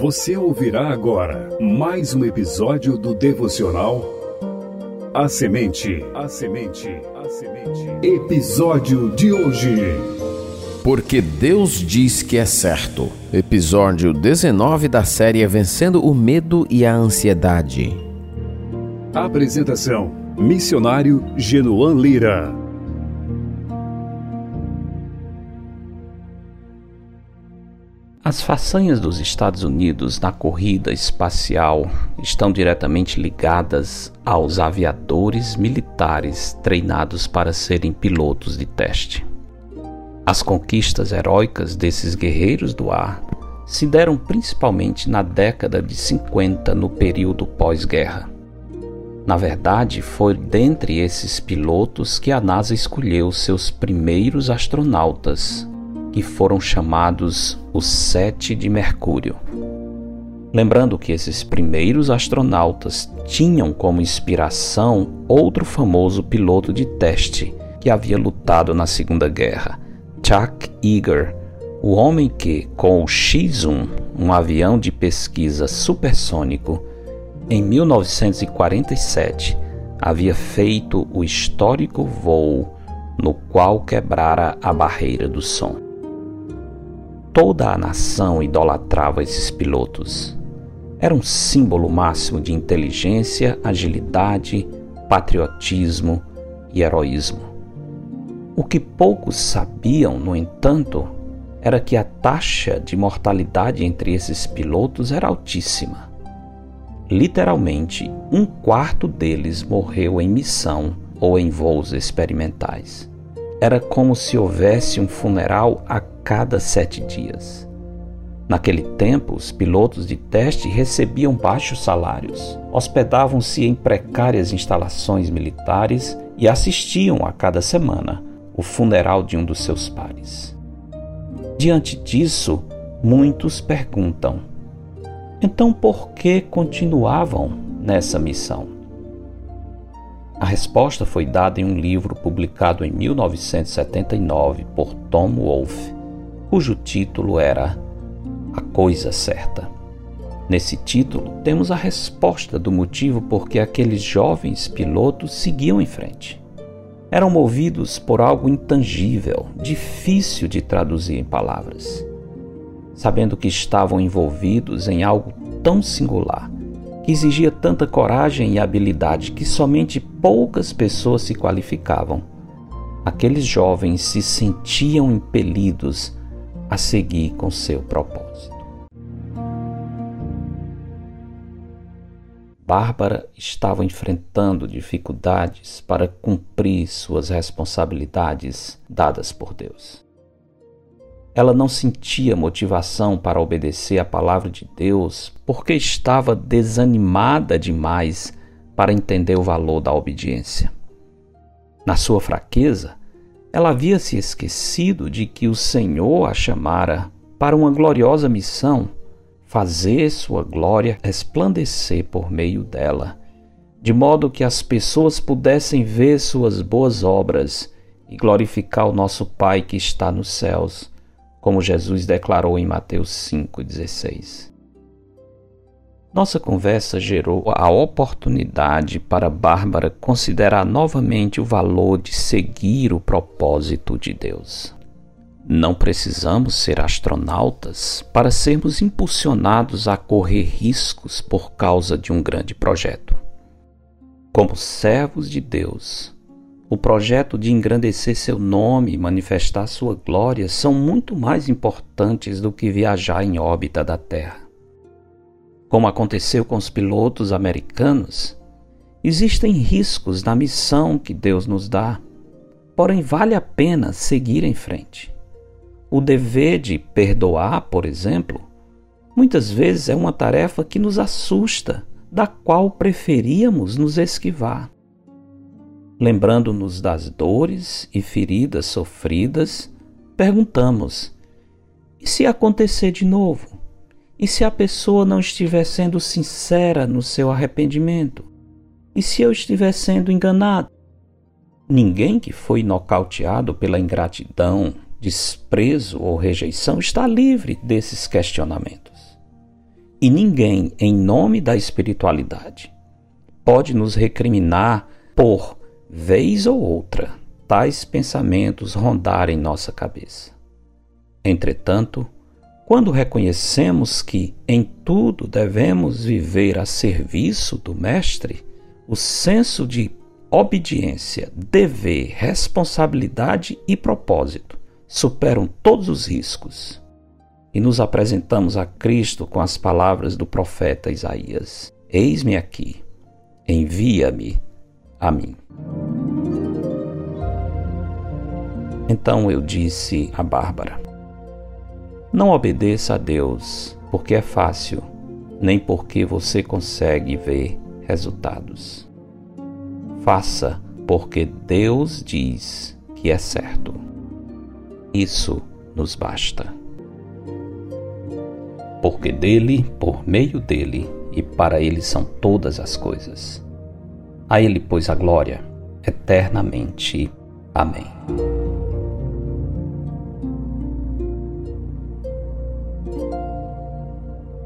Você ouvirá agora mais um episódio do devocional A Semente. A Semente. A Semente. Episódio de hoje. Porque Deus diz que é certo. Episódio 19 da série Vencendo o Medo e a Ansiedade. Apresentação: Missionário Genoan Lira. As façanhas dos Estados Unidos na corrida espacial estão diretamente ligadas aos aviadores militares treinados para serem pilotos de teste. As conquistas heróicas desses guerreiros do ar se deram principalmente na década de 50, no período pós-guerra. Na verdade, foi dentre esses pilotos que a NASA escolheu seus primeiros astronautas que foram chamados os Sete de Mercúrio. Lembrando que esses primeiros astronautas tinham como inspiração outro famoso piloto de teste que havia lutado na Segunda Guerra, Chuck Yeager, o homem que, com o X-1, um avião de pesquisa supersônico, em 1947 havia feito o histórico voo no qual quebrara a barreira do som. Toda a nação idolatrava esses pilotos. Era um símbolo máximo de inteligência, agilidade, patriotismo e heroísmo. O que poucos sabiam, no entanto, era que a taxa de mortalidade entre esses pilotos era altíssima. Literalmente, um quarto deles morreu em missão ou em voos experimentais. Era como se houvesse um funeral a cada sete dias. Naquele tempo, os pilotos de teste recebiam baixos salários, hospedavam-se em precárias instalações militares e assistiam a cada semana o funeral de um dos seus pares. Diante disso, muitos perguntam: então por que continuavam nessa missão? A resposta foi dada em um livro publicado em 1979 por Tom Wolfe cujo título era A Coisa Certa. Nesse título, temos a resposta do motivo por que aqueles jovens pilotos seguiam em frente. Eram movidos por algo intangível, difícil de traduzir em palavras. Sabendo que estavam envolvidos em algo tão singular, que exigia tanta coragem e habilidade que somente poucas pessoas se qualificavam, aqueles jovens se sentiam impelidos a seguir com seu propósito. Bárbara estava enfrentando dificuldades para cumprir suas responsabilidades dadas por Deus. Ela não sentia motivação para obedecer à palavra de Deus porque estava desanimada demais para entender o valor da obediência. Na sua fraqueza, ela havia se esquecido de que o Senhor a chamara para uma gloriosa missão, fazer sua glória resplandecer por meio dela, de modo que as pessoas pudessem ver suas boas obras e glorificar o nosso Pai que está nos céus, como Jesus declarou em Mateus 5,16. Nossa conversa gerou a oportunidade para Bárbara considerar novamente o valor de seguir o propósito de Deus. Não precisamos ser astronautas para sermos impulsionados a correr riscos por causa de um grande projeto. Como servos de Deus, o projeto de engrandecer seu nome e manifestar sua glória são muito mais importantes do que viajar em órbita da Terra como aconteceu com os pilotos americanos, existem riscos na missão que Deus nos dá, porém vale a pena seguir em frente. O dever de perdoar, por exemplo, muitas vezes é uma tarefa que nos assusta, da qual preferíamos nos esquivar. Lembrando-nos das dores e feridas sofridas, perguntamos: e se acontecer de novo? E se a pessoa não estiver sendo sincera no seu arrependimento? E se eu estiver sendo enganado? Ninguém que foi nocauteado pela ingratidão, desprezo ou rejeição está livre desses questionamentos. E ninguém, em nome da espiritualidade, pode nos recriminar por, vez ou outra, tais pensamentos rondarem nossa cabeça. Entretanto, quando reconhecemos que em tudo devemos viver a serviço do Mestre, o senso de obediência, dever, responsabilidade e propósito superam todos os riscos. E nos apresentamos a Cristo com as palavras do profeta Isaías: Eis-me aqui, envia-me a mim. Então eu disse a Bárbara: Não obedeça a Deus porque é fácil, nem porque você consegue ver resultados. Faça porque Deus diz que é certo. Isso nos basta. Porque dele, por meio dele e para ele são todas as coisas. A ele, pois, a glória eternamente. Amém.